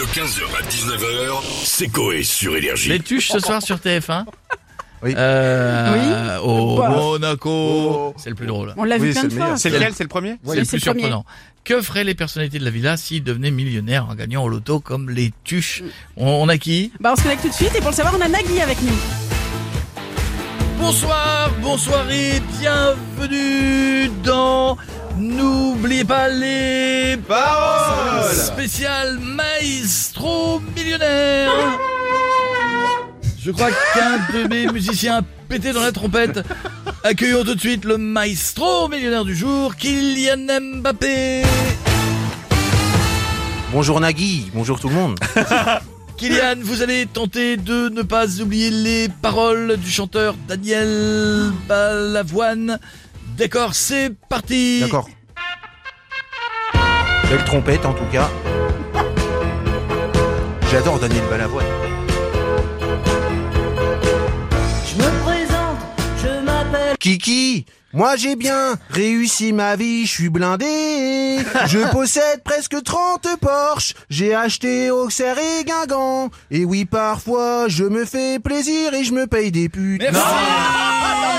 De 15h à 19h, c'est Coé sur Énergie. Les tuches ce soir sur TF1. Oui. Euh, Au Bah. Monaco. C'est le plus drôle. On l'a vu Oui, plein c'est de le fois. meilleur. C'est lequel C'est le premier c'est le c'est plus le premier. surprenant. Que feraient les personnalités de la villa s'ils devenaient millionnaires en gagnant au loto comme les tuches on, on a qui Bah on se connecte tout de suite et pour le savoir on a Nagui avec nous. Bonsoir, bonsoir et bienvenue dans N'oubliez pas les Paroles spécial maestro millionnaire. Je crois qu'un de mes musiciens a pété dans la trompette. Accueillons tout de suite le maestro millionnaire du jour, Kylian Mbappé. Bonjour Nagui, bonjour tout le monde. Kylian, vous allez tenter de ne pas oublier les paroles du chanteur Daniel Balavoine. D'accord, c'est parti. D'accord. Belle trompette en tout cas. J'adore Daniel Balavoine. Je me présente, je m'appelle. Kiki, moi j'ai bien réussi ma vie, je suis blindé. Je possède presque 30 Porsche, j'ai acheté Auxerre et Guingamp. Et oui, parfois je me fais plaisir et je me paye des putes. Merci.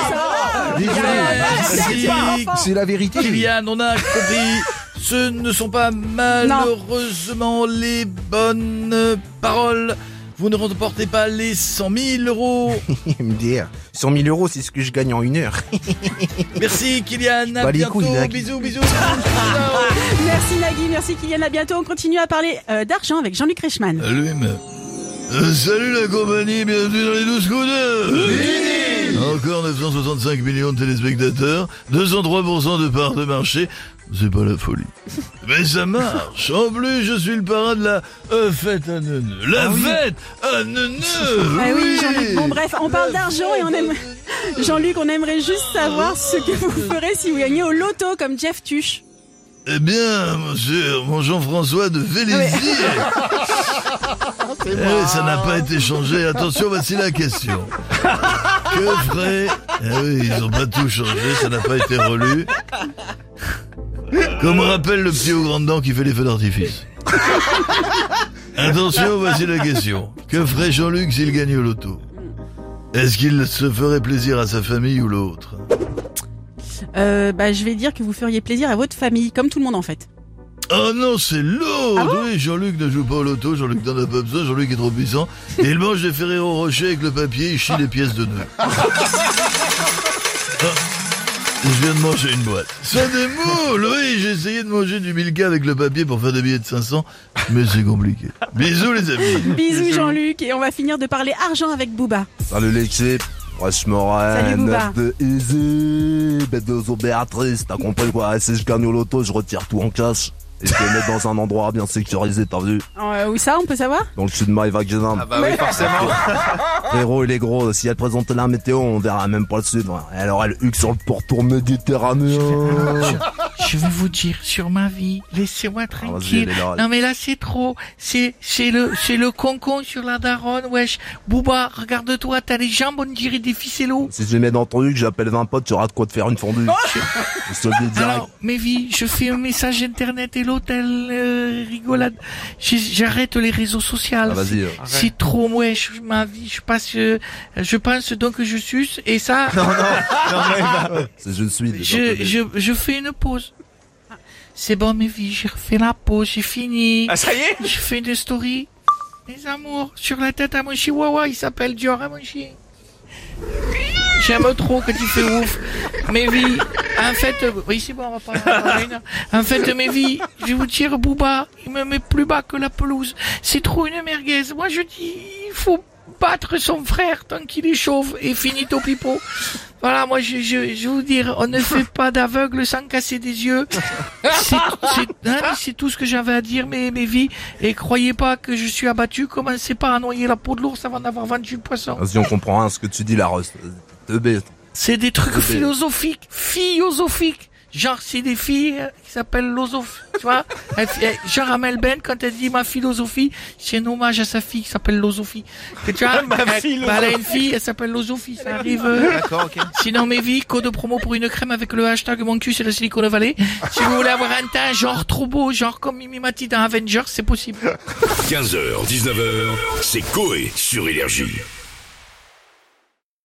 Désolé. Merci. C'est la vérité. Kylian, on a compris. Ce ne sont pas malheureusement les bonnes paroles. Vous ne remportez pas les 100 000 euros. MDR. 100 000 euros, c'est ce que je gagne en une heure. Merci Kylian, à Bah, bientôt. couilles, Nagui. bisous, bisous. Merci Nagui, merci Kylian, à bientôt. On continue à parler euh, d'argent avec Jean-Luc Reichmann. Allume. Euh, salut la compagnie, bienvenue dans les 12 coups Encore 965 millions de téléspectateurs, 203% de part de marché, c'est pas la folie. Mais ça marche. En plus, je suis le parrain de la euh, fête à neuneu. La fête à neuneu Ah oui, Jean-Luc. Bon bref, on parle d'argent et on aime... Jean-Luc, on aimerait juste savoir ce que vous ferez si vous gagnez au loto comme Jeff Tuche. Eh bien, monsieur, mon Jean-François de Vélizy. Eh, ça n'a pas été changé. Attention, voici la question. Que ferait... Eh oui, ils ont pas tout changé, ça n'a pas été relu. Comme rappelle le petit aux grandes dents qui fait les feux d'artifice. Attention, voici la question. Que ferait Jean-Luc s'il gagnait au loto? Est-ce qu'il se ferait plaisir à sa famille ou l'autre? Euh, bah je vais dire que vous feriez plaisir à votre famille, comme tout le monde en fait. Oh non, c'est l'autre Ah bon Oui, Jean-Luc ne joue pas au loto, Jean-Luc n'en a pas besoin, Jean-Luc est trop puissant. Et il mange des Ferrero Rocher avec le papier, il chie les pièces de nœuds. Ah, je viens de manger une boîte. Ça démoule Oui, j'ai essayé de manger du Milka avec le papier pour faire des billets de 500, mais c'est compliqué. Bisous les amis Bisous Jean-Luc et on va finir de parler argent avec Booba. Salut l'équipe. Wesh Morin, Salut, Booba. neuf de Easy, bête de zo Béatrice, t'as compris quoi Si je gagne au loto, je retire tout en cash. Et je le mets dans un endroit bien sécurisé, t'as vu? Euh, où ça, on peut savoir? Dans le sud de My Vagina. Ah bah oui, forcément. Frérot, il est gros, si elle présente la météo, on verra même pas le sud. ouais. Elle aura le huc sur le pourtour méditerranéen. Je vais vous dire sur ma vie, laissez-moi Ah, là. Non mais là c'est trop, c'est c'est le c'est le concon sur la daronne, wesh. Bouba, regarde-toi, t'as les jambes on dirait des ficellos. Si mets dans ton huc, j'appelle 20 potes, tu auras de quoi te faire une fondue. Je te le dis direct. Alors, mes vies, je fais un message internet et l'hôtel euh, rigolade. J'ai- J'arrête les réseaux sociaux. Ah. C'est trop wesh, ma vie. Je passe, euh, je pense donc que je suce et ça, C'est je suis. je, je je fais une pause. C'est bon mes vies, j'ai refait la pause, j'ai fini. Ah ça y est Je fais une story. Mes amours, sur la tête à mon chihuahua, il s'appelle Dior à mon chien. J'aime trop quand il fait ouf. Mes vies, en fait, oui c'est bon, on va pas en fait, mes vies, je vous tire Booba, il me met plus bas que la pelouse. C'est trop une merguez. Moi je dis, il faut battre son frère tant qu'il est chauve et finito pipo. Voilà, moi je, je, je vais vous dire, on ne fait pas d'aveugle sans casser des yeux. C'est c'est- hein, tout ce que j'avais à dire, mes, mes vies. Et croyez pas que je suis abattu. Commencez pas à noyer la peau de l'ours avant d'avoir vendu le poisson? Vas-y, on comprend rien ce que tu dis, la bête. C'est des trucs philosophiques, philosophiques. Genre, c'est des filles euh, qui s'appellent Losoph, tu vois. Elle- elle- genre, Amel Ben, quand elle dit ma philosophie, c'est un hommage à sa fille qui s'appelle Losophie. Que tu vois, Ma elle, philosophie. bah, elle a une fille, elle s'appelle Losophie, ça arrive. euh, D'accord, ok. Sinon, mes vies, code promo pour une crème avec le hashtag mon cul, c'est la Silicon Valley. Si vous voulez avoir un teint genre trop beau, genre comme Mimi Mati dans Avengers, c'est possible. 15h, 19h, c'est Coé sur Énergie.